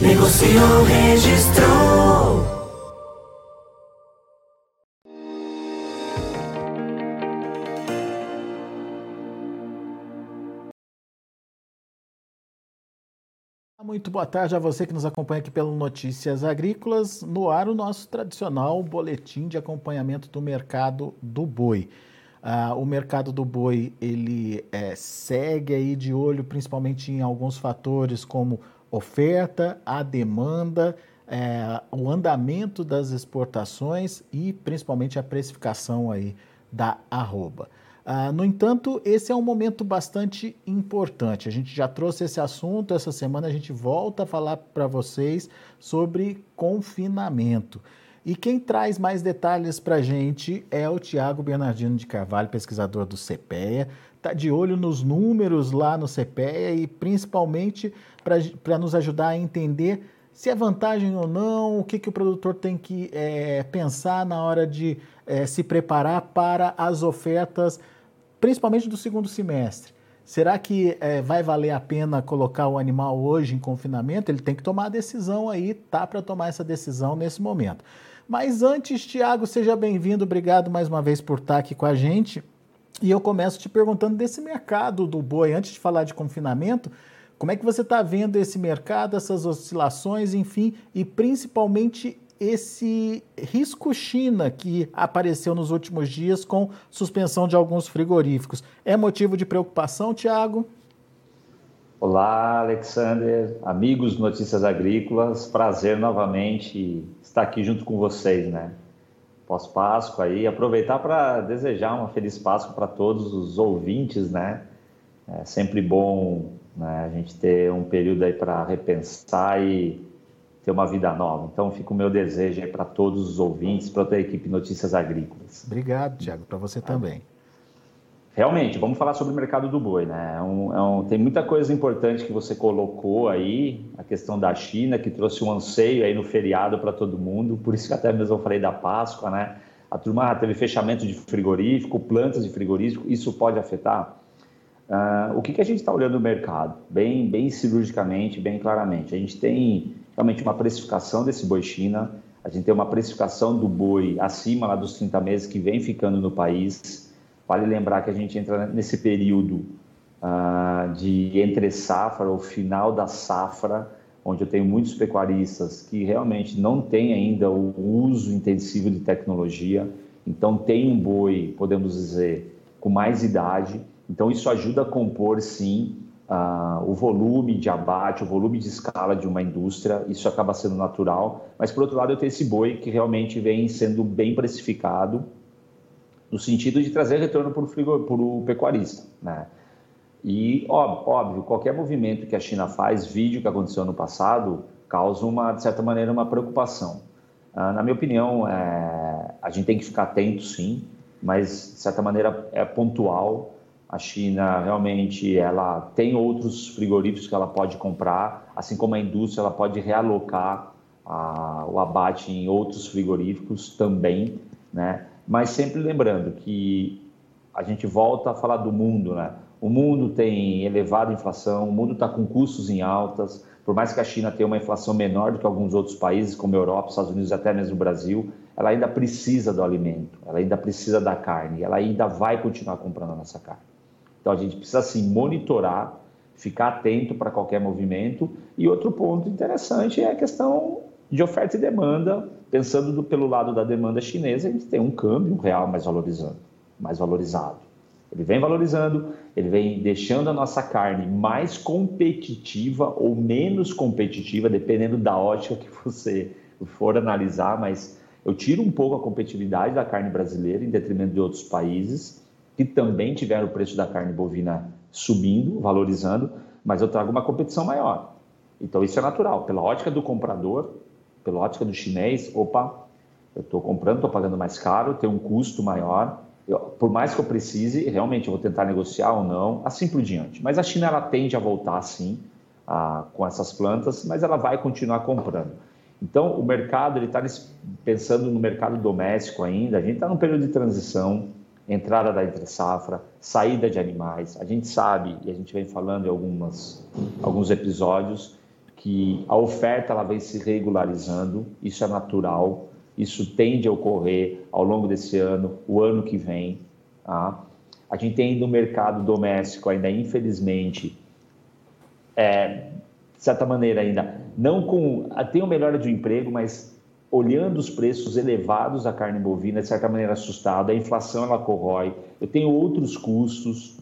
Negociou, registrou. Muito boa tarde a você que nos acompanha aqui pelo Notícias Agrícolas. No ar, o nosso tradicional boletim de acompanhamento do mercado do boi. Ah, o mercado do boi ele é, segue aí de olho principalmente em alguns fatores como oferta, a demanda, é, o andamento das exportações e principalmente a precificação aí da arroba. Ah, no entanto, esse é um momento bastante importante. A gente já trouxe esse assunto, essa semana a gente volta a falar para vocês sobre confinamento. E quem traz mais detalhes para a gente é o Tiago Bernardino de Carvalho, pesquisador do CPEA. Está de olho nos números lá no CPEA e principalmente para nos ajudar a entender se é vantagem ou não, o que, que o produtor tem que é, pensar na hora de é, se preparar para as ofertas, principalmente do segundo semestre. Será que é, vai valer a pena colocar o animal hoje em confinamento? Ele tem que tomar a decisão aí, tá para tomar essa decisão nesse momento. Mas antes, Tiago, seja bem-vindo, obrigado mais uma vez por estar aqui com a gente. E eu começo te perguntando desse mercado do boi, antes de falar de confinamento, como é que você está vendo esse mercado, essas oscilações, enfim, e principalmente esse risco China que apareceu nos últimos dias com suspensão de alguns frigoríficos. É motivo de preocupação, Tiago? Olá, Alexander, amigos Notícias Agrícolas, prazer novamente estar aqui junto com vocês, né? Pós-Páscoa aí, aproveitar para desejar uma feliz Páscoa para todos os ouvintes, né? É sempre bom né? A gente ter um período aí para repensar e ter uma vida nova. Então, fica o meu desejo aí para todos os ouvintes, para toda a equipe Notícias Agrícolas. Obrigado, Tiago, para você também. Realmente, vamos falar sobre o mercado do boi, né? É um, é um, tem muita coisa importante que você colocou aí, a questão da China, que trouxe um anseio aí no feriado para todo mundo, por isso que até mesmo eu falei da Páscoa, né? A turma teve fechamento de frigorífico, plantas de frigorífico, isso pode afetar? Uh, o que, que a gente está olhando no mercado? Bem, bem cirurgicamente, bem claramente. A gente tem realmente uma precificação desse boi China, a gente tem uma precificação do boi acima lá dos 30 meses que vem ficando no país. Vale lembrar que a gente entra nesse período uh, de entre safra, ou final da safra, onde eu tenho muitos pecuaristas que realmente não têm ainda o uso intensivo de tecnologia, então tem um boi, podemos dizer, com mais idade, então, isso ajuda a compor, sim, uh, o volume de abate, o volume de escala de uma indústria, isso acaba sendo natural. Mas, por outro lado, eu tenho esse boi que realmente vem sendo bem precificado, no sentido de trazer retorno para o pecuarista. Né? E, óbvio, qualquer movimento que a China faz, vídeo que aconteceu no passado, causa, uma, de certa maneira, uma preocupação. Uh, na minha opinião, é, a gente tem que ficar atento, sim, mas, de certa maneira, é pontual a China realmente ela tem outros frigoríficos que ela pode comprar, assim como a indústria ela pode realocar a, o abate em outros frigoríficos também, né? Mas sempre lembrando que a gente volta a falar do mundo, né? O mundo tem elevada inflação, o mundo está com custos em altas. Por mais que a China tenha uma inflação menor do que alguns outros países, como a Europa, Estados Unidos até mesmo o Brasil, ela ainda precisa do alimento, ela ainda precisa da carne, ela ainda vai continuar comprando a nossa carne. Então a gente precisa assim monitorar, ficar atento para qualquer movimento. E outro ponto interessante é a questão de oferta e demanda. Pensando do, pelo lado da demanda chinesa, a gente tem um câmbio real mais valorizando, mais valorizado. Ele vem valorizando, ele vem deixando a nossa carne mais competitiva ou menos competitiva, dependendo da ótica que você for analisar, mas eu tiro um pouco a competitividade da carne brasileira em detrimento de outros países que também tiveram o preço da carne bovina subindo, valorizando, mas eu trago uma competição maior. Então isso é natural. Pela ótica do comprador, pela ótica do chinês, opa, eu estou comprando, estou pagando mais caro, tem um custo maior. Eu, por mais que eu precise, realmente eu vou tentar negociar ou não, assim por diante. Mas a China ela tende a voltar sim a, com essas plantas, mas ela vai continuar comprando. Então o mercado ele está pensando no mercado doméstico ainda. A gente está num período de transição, entrada da entre safra, saída de animais. A gente sabe e a gente vem falando em algumas alguns episódios que a oferta ela vem se regularizando. Isso é natural. Isso tende a ocorrer ao longo desse ano, o ano que vem. Tá? A gente tem no mercado doméstico ainda, infelizmente, é, de certa maneira ainda, não com. Tem uma melhora de emprego, mas olhando os preços elevados da carne bovina, de certa maneira assustado, a inflação ela corrói, eu tenho outros custos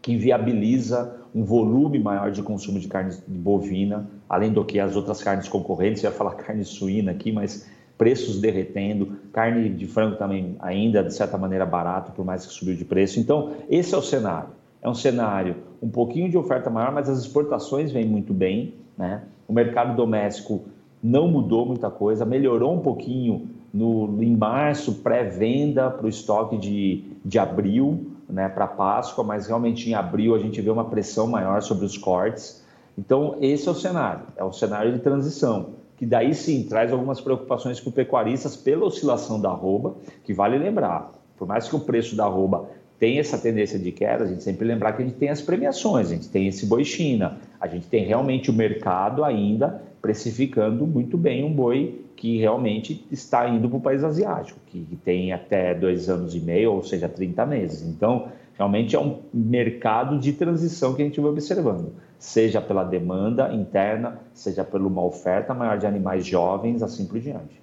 que viabiliza um volume maior de consumo de carne bovina, além do que as outras carnes concorrentes, eu ia falar carne suína aqui, mas preços derretendo, carne de frango também ainda de certa maneira barato, por mais que subiu de preço. Então, esse é o cenário. É um cenário um pouquinho de oferta maior, mas as exportações vêm muito bem, né? O mercado doméstico não mudou muita coisa, melhorou um pouquinho no, em março, pré-venda para o estoque de, de abril, né, para Páscoa, mas realmente em abril a gente vê uma pressão maior sobre os cortes. Então, esse é o cenário, é o cenário de transição que daí sim traz algumas preocupações os pecuaristas pela oscilação da arroba, que vale lembrar, por mais que o preço da arroba tenha essa tendência de queda, a gente sempre lembrar que a gente tem as premiações, a gente tem esse boi China, a gente tem realmente o mercado ainda precificando muito bem um boi que realmente está indo para o país asiático, que tem até dois anos e meio, ou seja, 30 meses. Então, realmente é um mercado de transição que a gente vai observando seja pela demanda interna, seja por uma oferta maior de animais jovens, assim por diante.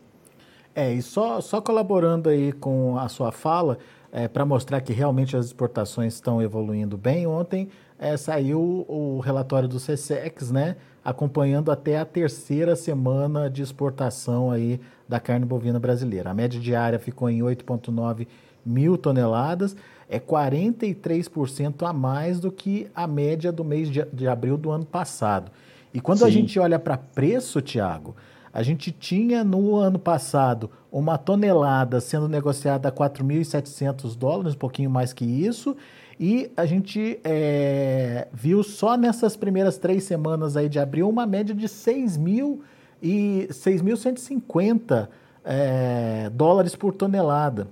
É, e só, só colaborando aí com a sua fala, é, para mostrar que realmente as exportações estão evoluindo bem, ontem é, saiu o relatório do CSEX, né, acompanhando até a terceira semana de exportação aí da carne bovina brasileira. A média diária ficou em 8,9 mil toneladas, é 43% a mais do que a média do mês de, de abril do ano passado. E quando Sim. a gente olha para preço, Tiago, a gente tinha no ano passado uma tonelada sendo negociada a 4.700 dólares, um pouquinho mais que isso, e a gente é, viu só nessas primeiras três semanas aí de abril uma média de 6.000 e 6.150 é, dólares por tonelada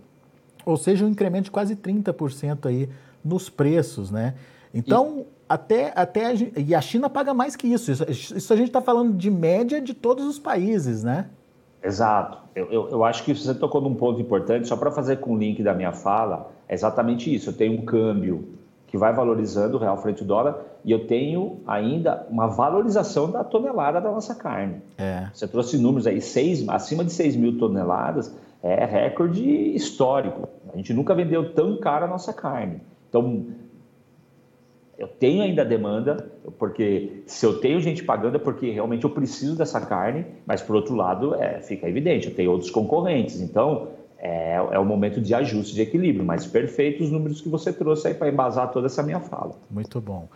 ou seja, um incremento de quase 30% aí nos preços, né? Então. Até, até a, e a China paga mais que isso. Isso, isso a gente está falando de média de todos os países, né? Exato. Eu, eu, eu, acho que você tocou num ponto importante, só para fazer com o link da minha fala, é exatamente isso. Eu tenho um câmbio que vai valorizando o real frente ao dólar e eu tenho ainda uma valorização da tonelada da nossa carne. É. Você trouxe números aí, seis, acima de 6 mil toneladas, é recorde histórico. A gente nunca vendeu tão caro a nossa carne. Então, eu tenho ainda demanda, porque se eu tenho gente pagando é porque realmente eu preciso dessa carne, mas por outro lado, é, fica evidente, eu tenho outros concorrentes. Então, é, é o momento de ajuste, de equilíbrio, mas perfeito os números que você trouxe aí para embasar toda essa minha fala. Muito bom.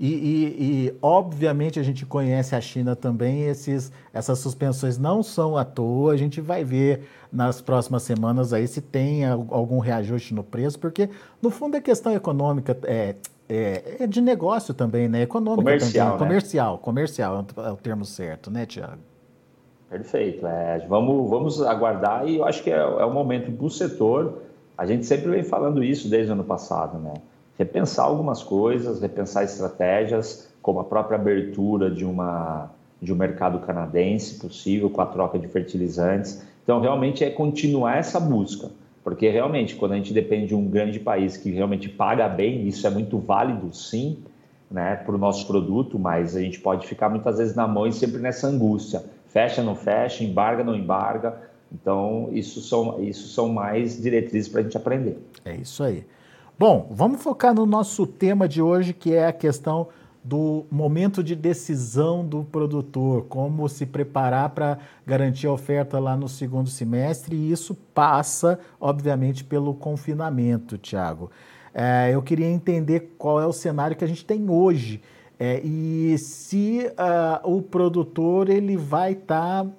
E, e, e, obviamente a gente conhece a China também, esses, essas suspensões não são à toa, a gente vai ver nas próximas semanas aí se tem algum reajuste no preço, porque no fundo é questão econômica, é, é, é de negócio também, né? Econômica comercial, também. Né? Comercial, comercial é o termo certo, né, Tiago? Perfeito. É, vamos, vamos aguardar e eu acho que é, é o momento para o setor. A gente sempre vem falando isso desde o ano passado, né? Repensar algumas coisas, repensar estratégias, como a própria abertura de, uma, de um mercado canadense possível com a troca de fertilizantes. Então, realmente é continuar essa busca, porque realmente, quando a gente depende de um grande país que realmente paga bem, isso é muito válido, sim, né, para o nosso produto, mas a gente pode ficar muitas vezes na mão e sempre nessa angústia. Fecha, não fecha, embarga, não embarga. Então, isso são, isso são mais diretrizes para a gente aprender. É isso aí. Bom, vamos focar no nosso tema de hoje, que é a questão do momento de decisão do produtor, como se preparar para garantir a oferta lá no segundo semestre, e isso passa, obviamente, pelo confinamento, Tiago. É, eu queria entender qual é o cenário que a gente tem hoje É, e se uh, o produtor ele vai estar tá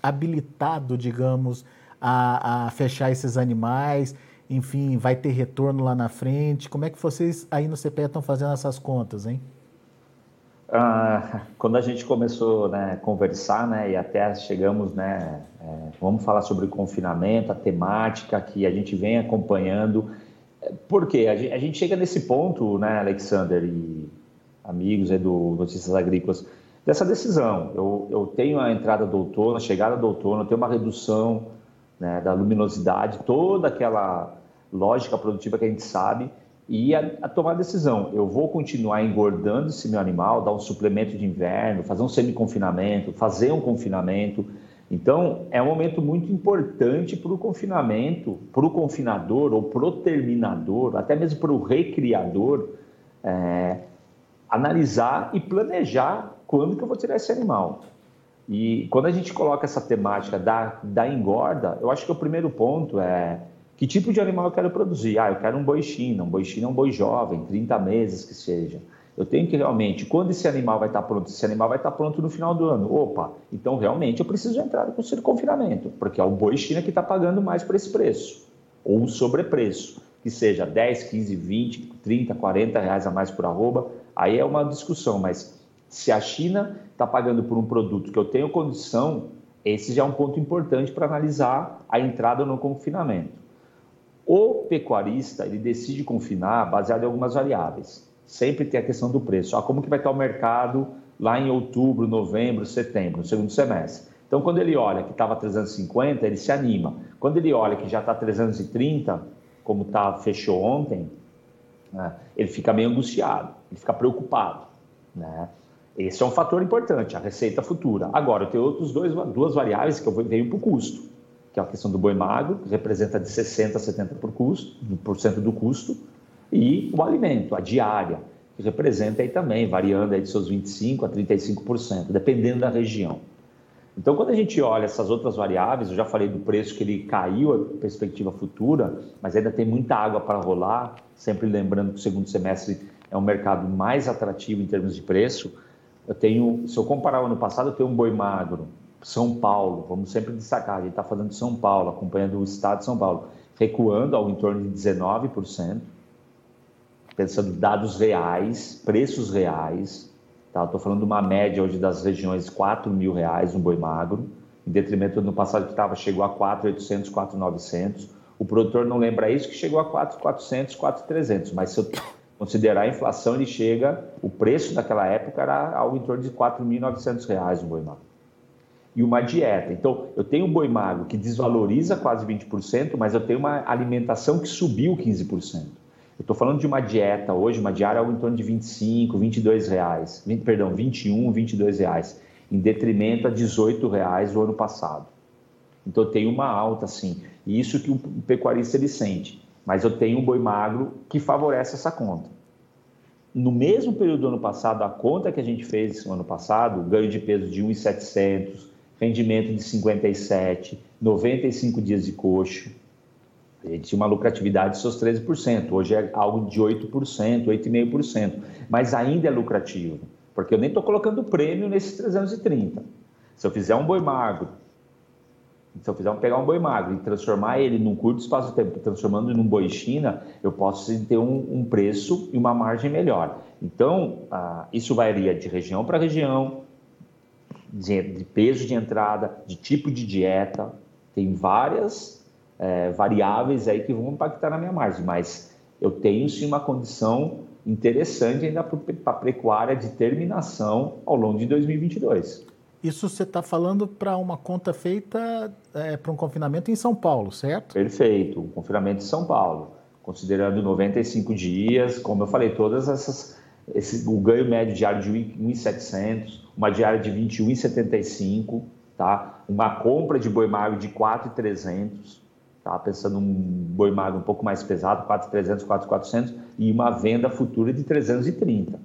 habilitado, digamos, a, a fechar esses animais, enfim, vai ter retorno lá na frente. Como é que vocês aí no CPE estão fazendo essas contas, hein? Ah, quando a gente começou né, a conversar, né, e até chegamos, né, é, vamos falar sobre o confinamento, a temática que a gente vem acompanhando. Por quê? A gente, a gente chega nesse ponto, né, Alexander e amigos aí do Notícias Agrícolas, dessa decisão. Eu, eu tenho a entrada do outono, a chegada do outono, eu tenho uma redução né, da luminosidade, toda aquela lógica produtiva que a gente sabe, e a, a, tomar a decisão. Eu vou continuar engordando esse meu animal, dar um suplemento de inverno, fazer um semi-confinamento, fazer um confinamento. Então, é um momento muito importante para o confinamento, para o confinador ou para o terminador, até mesmo para o recriador, é, analisar e planejar quando que eu vou tirar esse animal. E quando a gente coloca essa temática da, da engorda, eu acho que o primeiro ponto é que tipo de animal eu quero produzir? Ah, eu quero um boi china. Um boi china é um boi jovem, 30 meses que seja. Eu tenho que realmente, quando esse animal vai estar pronto? Esse animal vai estar pronto no final do ano. Opa, então realmente eu preciso entrar com o confinamento, porque é o boi china que está pagando mais por esse preço, ou um sobrepreço, que seja 10, 15, 20, 30, 40 reais a mais por arroba. Aí é uma discussão, mas se a China está pagando por um produto que eu tenho condição, esse já é um ponto importante para analisar a entrada no confinamento. O pecuarista ele decide confinar baseado em algumas variáveis. Sempre tem a questão do preço. Ah, como que vai estar o mercado lá em outubro, novembro, setembro, no segundo semestre? Então, quando ele olha que estava 350, ele se anima. Quando ele olha que já está 330, como tá, fechou ontem, né, ele fica meio angustiado, ele fica preocupado. Né? Esse é um fator importante, a receita futura. Agora, eu tenho outros dois, duas variáveis que eu venho para o custo, que é a questão do boi magro, que representa de 60% a 70% por, custo, por cento do custo, e o alimento, a diária, que representa aí também, variando aí de seus 25% a 35%, dependendo da região. Então, quando a gente olha essas outras variáveis, eu já falei do preço que ele caiu, a perspectiva futura, mas ainda tem muita água para rolar, sempre lembrando que o segundo semestre é um mercado mais atrativo em termos de preço, eu tenho, se eu comparar o ano passado, eu tenho um boi magro, São Paulo, vamos sempre destacar, a gente está falando de São Paulo, acompanhando o estado de São Paulo, recuando ao em torno de 19%, pensando em dados reais, preços reais, tá? Estou falando de uma média hoje das regiões 4 mil reais um boi magro, em detrimento do passado que estava, chegou a 4.800, 4.900. O produtor não lembra isso, que chegou a 4.400, 4.300, mas se eu considerar a inflação, ele chega, o preço daquela época era algo em torno de R$ 4.900 um boi magro. E uma dieta. Então, eu tenho um boi magro que desvaloriza quase 20%, mas eu tenho uma alimentação que subiu 15%. Eu estou falando de uma dieta hoje, uma diária algo em torno de 25, 22 reais, 20, perdão, 21, 22 reais, em detrimento a 18 reais do ano passado. Então, eu tenho uma alta, sim. E isso que o pecuarista ele sente mas eu tenho um boi magro que favorece essa conta. No mesmo período do ano passado, a conta que a gente fez no ano passado, ganho de peso de 1,700, rendimento de 57, 95 dias de coxo, gente tinha uma lucratividade de seus 13%, hoje é algo de 8%, 8,5%, mas ainda é lucrativo, porque eu nem estou colocando prêmio nesses 330. Se eu fizer um boi magro se eu fizer pegar um boi magro e transformar ele num curto espaço de tempo, transformando num boi China, eu posso ter um, um preço e uma margem melhor. Então, ah, isso varia de região para região, de, de, peso de entrada, de tipo de dieta. Tem várias é, variáveis aí que vão impactar na minha margem, mas eu tenho sim uma condição interessante ainda para a pecuária de terminação ao longo de 2022. Isso você está falando para uma conta feita é, para um confinamento em São Paulo, certo? Perfeito, um confinamento em São Paulo, considerando 95 dias, como eu falei, todas essas, esse, o ganho médio diário de 1.700, uma diária de 21,75, tá? Uma compra de boi magro de 4,300, tá? Pensando um boi magro um pouco mais pesado, 4,300, 4,400 e uma venda futura de 330.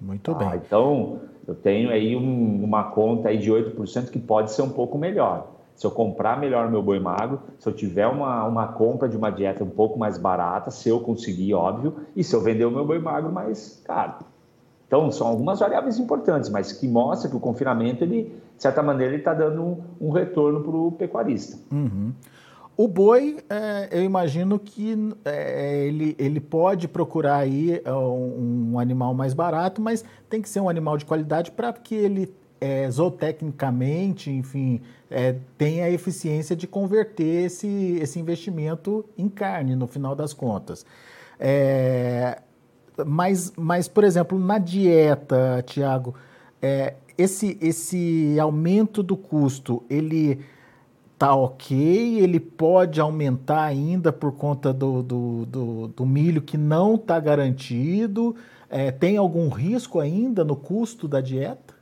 Muito tá? bem. Então, eu tenho aí um, uma conta aí de 8% que pode ser um pouco melhor. Se eu comprar melhor meu boi magro, se eu tiver uma, uma compra de uma dieta um pouco mais barata, se eu conseguir, óbvio, e se eu vender o meu boi magro mais caro. Então, são algumas variáveis importantes, mas que mostra que o confinamento, ele, de certa maneira, ele está dando um, um retorno para o pecuarista. Uhum. O boi, é, eu imagino que é, ele, ele pode procurar aí é, um, um, animal mais barato, mas tem que ser um animal de qualidade para que ele é, zootecnicamente, enfim, é, tenha a eficiência de converter esse, esse investimento em carne, no final das contas. É, mas, mas, por exemplo, na dieta, Tiago, é, esse, esse aumento do custo, ele tá ok, ele pode aumentar ainda por conta do, do, do, do milho que não está garantido. É, tem algum risco ainda no custo da dieta?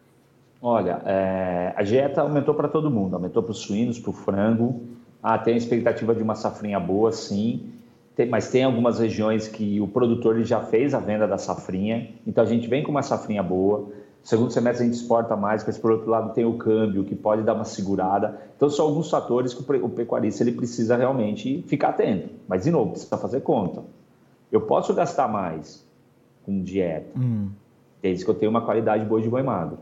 Olha, é, a dieta aumentou para todo mundo, aumentou para os suínos, para o frango. Ah, tem a expectativa de uma safrinha boa, sim. Tem, mas tem algumas regiões que o produtor ele já fez a venda da safrinha, então a gente vem com uma safrinha boa. Segundo semestre a gente exporta mais, mas por outro lado tem o câmbio que pode dar uma segurada. Então são alguns fatores que o pecuarista ele precisa realmente ficar atento. Mas de novo, precisa fazer conta. Eu posso gastar mais com dieta, hum. desde que eu tenha uma qualidade boa de boi magro.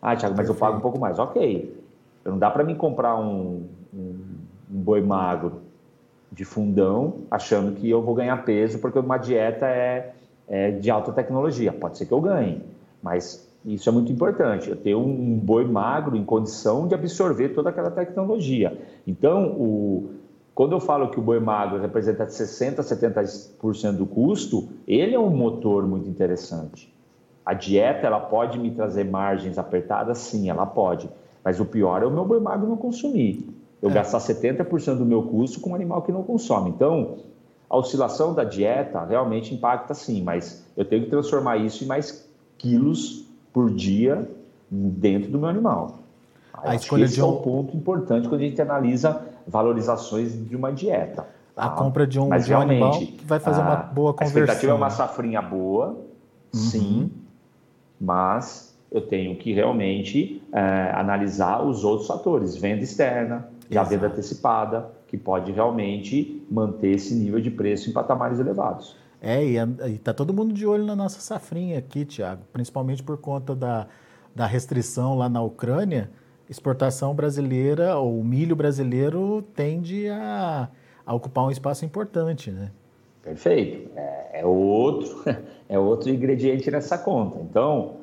Ah, Thiago, mas eu pago um pouco mais. Ok. Não dá para mim comprar um, um, um boi magro de fundão achando que eu vou ganhar peso porque uma dieta é, é de alta tecnologia. Pode ser que eu ganhe, mas isso é muito importante, eu ter um boi magro em condição de absorver toda aquela tecnologia. Então, o, quando eu falo que o boi magro representa 60% a 70% do custo, ele é um motor muito interessante. A dieta, ela pode me trazer margens apertadas? Sim, ela pode. Mas o pior é o meu boi magro não consumir. Eu é. gastar 70% do meu custo com um animal que não consome. Então, a oscilação da dieta realmente impacta sim, mas eu tenho que transformar isso em mais quilos por dia dentro do meu animal. A escolha esse de um... é um ponto importante quando a gente analisa valorizações de uma dieta. Tá? A compra de um, Mas, de um animal que vai fazer uma boa conversão. A expectativa é uma safrinha boa, uhum. sim, mas eu tenho que realmente é, analisar os outros fatores, venda externa, a venda antecipada, que pode realmente manter esse nível de preço em patamares elevados. É, e está todo mundo de olho na nossa safrinha aqui, Tiago, principalmente por conta da, da restrição lá na Ucrânia. Exportação brasileira, ou milho brasileiro, tende a, a ocupar um espaço importante, né? Perfeito. É, é, outro, é outro ingrediente nessa conta. Então,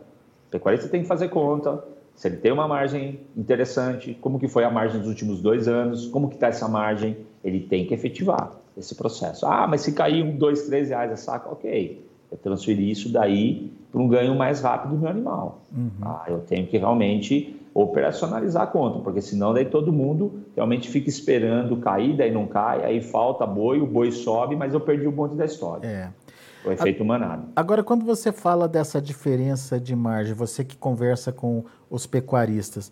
o pecuarista tem que fazer conta, se ele tem uma margem interessante, como que foi a margem dos últimos dois anos, como que está essa margem, ele tem que efetivar esse processo. Ah, mas se cair um, dois, três reais a saca, ok. Eu transferi isso daí para um ganho mais rápido do meu animal. Uhum. Ah, eu tenho que realmente operacionalizar a conta, porque senão daí todo mundo realmente fica esperando cair, daí não cai, aí falta boi, o boi sobe, mas eu perdi o bonde da história. É. O efeito manado. Agora, quando você fala dessa diferença de margem, você que conversa com os pecuaristas,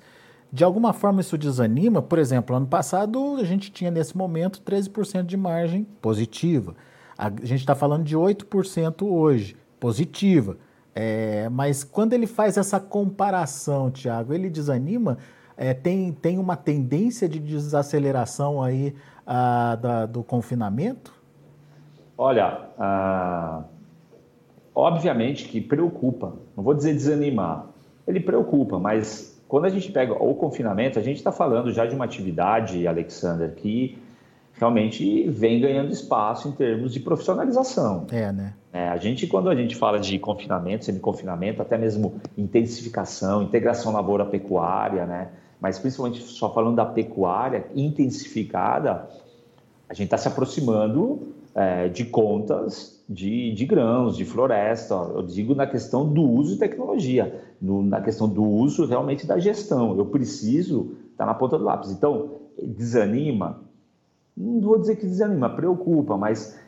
de alguma forma isso desanima? Por exemplo, ano passado a gente tinha nesse momento 13% de margem positiva. A gente está falando de 8% hoje, positiva. É, mas quando ele faz essa comparação, Tiago, ele desanima? É, tem, tem uma tendência de desaceleração aí a, da, do confinamento? Olha, ah, obviamente que preocupa. Não vou dizer desanimar. Ele preocupa, mas quando a gente pega o confinamento, a gente está falando já de uma atividade, Alexander, que realmente vem ganhando espaço em termos de profissionalização. É, né? É, a gente, quando a gente fala de confinamento, semi-confinamento, até mesmo intensificação, integração lavoura-pecuária, né? Mas principalmente só falando da pecuária intensificada, a gente está se aproximando é, de contas de, de, grãos, de floresta. Eu digo na questão do uso de tecnologia, no, na questão do uso realmente da gestão. Eu preciso estar tá na ponta do lápis. Então, desanima? Não vou dizer que desanima, preocupa, mas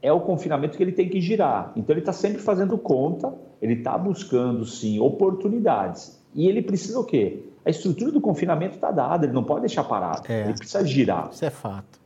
é o confinamento que ele tem que girar. Então, ele está sempre fazendo conta, ele está buscando, sim, oportunidades. E ele precisa o quê? A estrutura do confinamento está dada, ele não pode deixar parado. É, ele precisa girar. Isso é fato.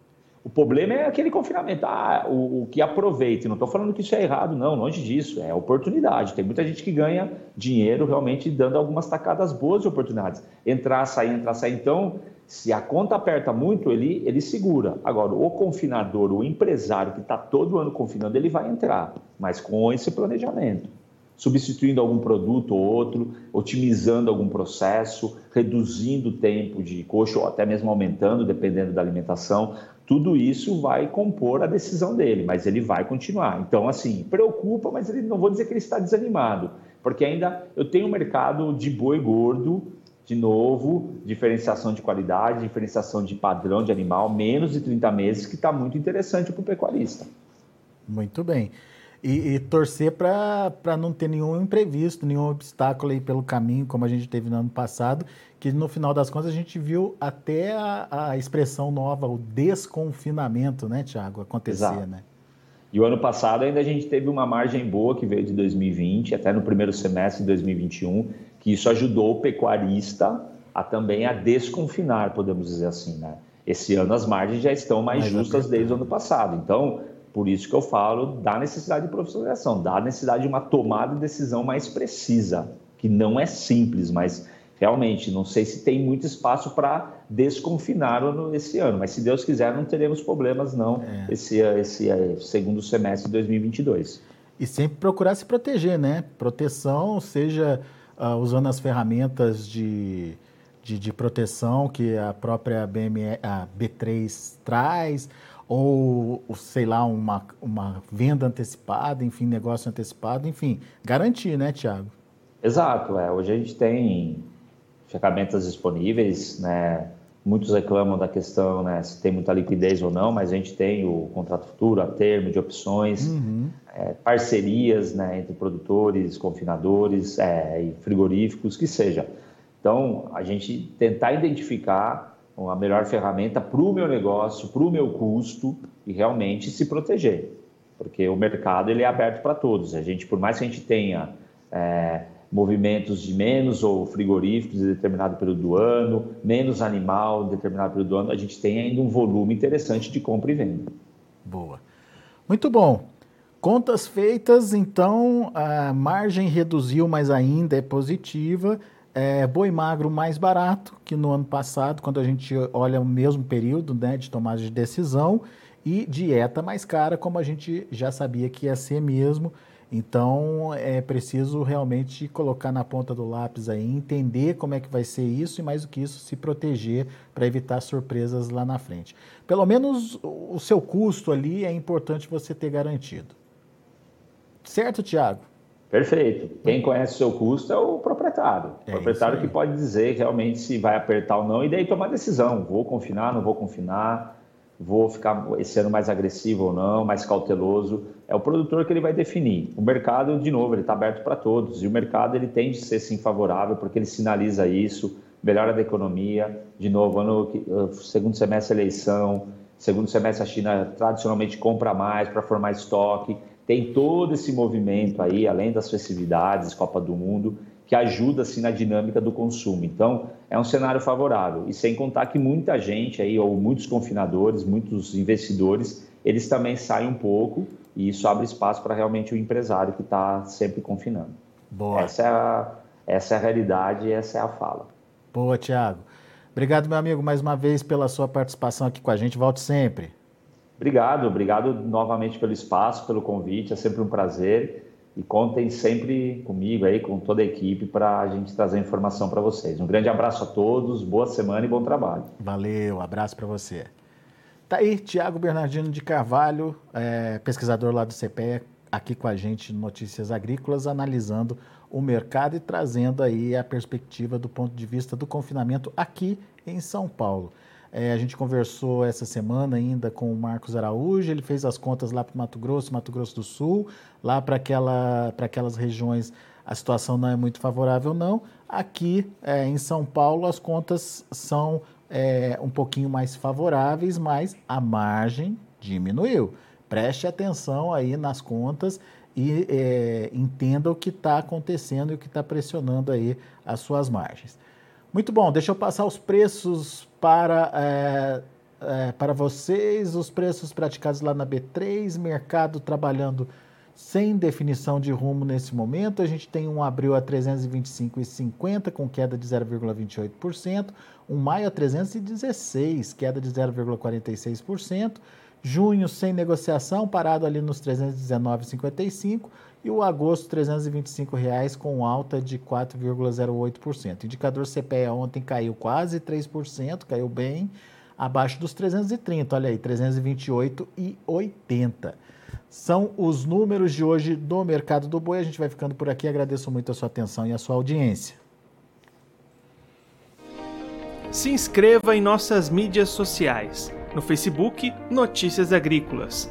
O problema é aquele confinamento, ah, o, o que aproveite. Não estou falando que isso é errado, não, longe disso. É oportunidade. Tem muita gente que ganha dinheiro realmente dando algumas tacadas boas de oportunidades. Entrar, sair, entrar, sair. Então, se a conta aperta muito, ele, ele segura. Agora, o confinador, o empresário que está todo ano confinando, ele vai entrar, mas com esse planejamento. substituindo algum produto ou outro, otimizando algum processo, reduzindo o tempo de coxo ou até mesmo aumentando, dependendo da alimentação. Tudo isso vai compor a decisão dele, mas ele vai continuar. Então, assim, preocupa, mas ele não vou dizer que ele está desanimado, porque ainda eu tenho um mercado de boi gordo, de novo, diferenciação de qualidade, diferenciação de padrão de animal, menos de 30 meses, que está muito interessante para o pecuarista. Muito bem. E, e torcer para não ter nenhum imprevisto, nenhum obstáculo aí pelo caminho, como a gente teve no ano passado, que no final das contas a gente viu até a, a expressão nova, o desconfinamento, né, Tiago, acontecer, Exato. né? E o ano passado ainda a gente teve uma margem boa que veio de 2020, até no primeiro semestre de 2021, que isso ajudou o pecuarista a também a desconfinar, podemos dizer assim, né? Esse ano as margens já estão mais, mais justas desde o ano passado. Então, por isso que eu falo da necessidade de profissionalização, da necessidade de uma tomada de decisão mais precisa, que não é simples, mas realmente não sei se tem muito espaço para desconfinar esse ano, mas se Deus quiser não teremos problemas não é. esse, esse é, segundo semestre de 2022. E sempre procurar se proteger, né? Proteção, seja uh, usando as ferramentas de, de, de, proteção que a própria BME, a B3 traz, ou, sei lá, uma, uma venda antecipada, enfim, negócio antecipado, enfim, garantir, né, Tiago? Exato, é. Hoje a gente tem ferramentas disponíveis, né? Muitos reclamam da questão, né, se tem muita liquidez ou não, mas a gente tem o contrato futuro, a termo de opções, uhum. é, parcerias, né, entre produtores, confinadores é, e frigoríficos, que seja. Então, a gente tentar identificar a melhor ferramenta para o meu negócio, para o meu custo e realmente se proteger, porque o mercado ele é aberto para todos. A gente, por mais que a gente tenha é, movimentos de menos ou frigoríficos em determinado período do ano, menos animal em determinado período do ano, a gente tem ainda um volume interessante de compra e venda. Boa. Muito bom. Contas feitas, então a margem reduziu, mas ainda é positiva é, boi magro mais barato que no ano passado, quando a gente olha o mesmo período né, de tomada de decisão, e dieta mais cara, como a gente já sabia que ia ser mesmo. Então é preciso realmente colocar na ponta do lápis aí, entender como é que vai ser isso e mais do que isso, se proteger para evitar surpresas lá na frente. Pelo menos o seu custo ali é importante você ter garantido. Certo, Tiago? Perfeito. Quem conhece o seu custo é o proprietário. O é proprietário que pode dizer realmente se vai apertar ou não e daí tomar decisão. Vou confinar, não vou confinar, vou ficar esse ano mais agressivo ou não, mais cauteloso. É o produtor que ele vai definir. O mercado, de novo, ele está aberto para todos e o mercado ele tende a ser sim favorável porque ele sinaliza isso, melhora da economia. De novo, ano segundo semestre eleição, segundo semestre a China tradicionalmente compra mais para formar estoque tem todo esse movimento aí, além das festividades, Copa do Mundo, que ajuda assim na dinâmica do consumo. Então, é um cenário favorável. E sem contar que muita gente aí, ou muitos confinadores, muitos investidores, eles também saem um pouco e isso abre espaço para realmente o empresário que está sempre confinando. Boa. Essa é, a, essa é a realidade e essa é a fala. Boa, Tiago. Obrigado, meu amigo, mais uma vez pela sua participação aqui com a gente. Volte sempre. Obrigado, obrigado novamente pelo espaço, pelo convite, é sempre um prazer. E contem sempre comigo aí, com toda a equipe, para a gente trazer informação para vocês. Um grande abraço a todos, boa semana e bom trabalho. Valeu, abraço para você. Tá aí, Tiago Bernardino de Carvalho, é, pesquisador lá do CPE, aqui com a gente no Notícias Agrícolas, analisando o mercado e trazendo aí a perspectiva do ponto de vista do confinamento aqui em São Paulo. É, a gente conversou essa semana ainda com o Marcos Araújo, ele fez as contas lá para o Mato Grosso, Mato Grosso do Sul, lá para aquela, aquelas regiões a situação não é muito favorável, não. Aqui é, em São Paulo as contas são é, um pouquinho mais favoráveis, mas a margem diminuiu. Preste atenção aí nas contas e é, entenda o que está acontecendo e o que está pressionando aí as suas margens. Muito bom, deixa eu passar os preços para, é, é, para vocês, os preços praticados lá na B3, mercado trabalhando sem definição de rumo nesse momento. A gente tem um abril a 325,50 com queda de 0,28%, um maio a 316, queda de 0,46%, junho sem negociação, parado ali nos 319,55 e o agosto R$ 325,00 com alta de 4,08%. Indicador CPEA ontem caiu quase 3%, caiu bem, abaixo dos 330, olha aí, 328,80. São os números de hoje do mercado do boi. A gente vai ficando por aqui. Agradeço muito a sua atenção e a sua audiência. Se inscreva em nossas mídias sociais. No Facebook, Notícias Agrícolas.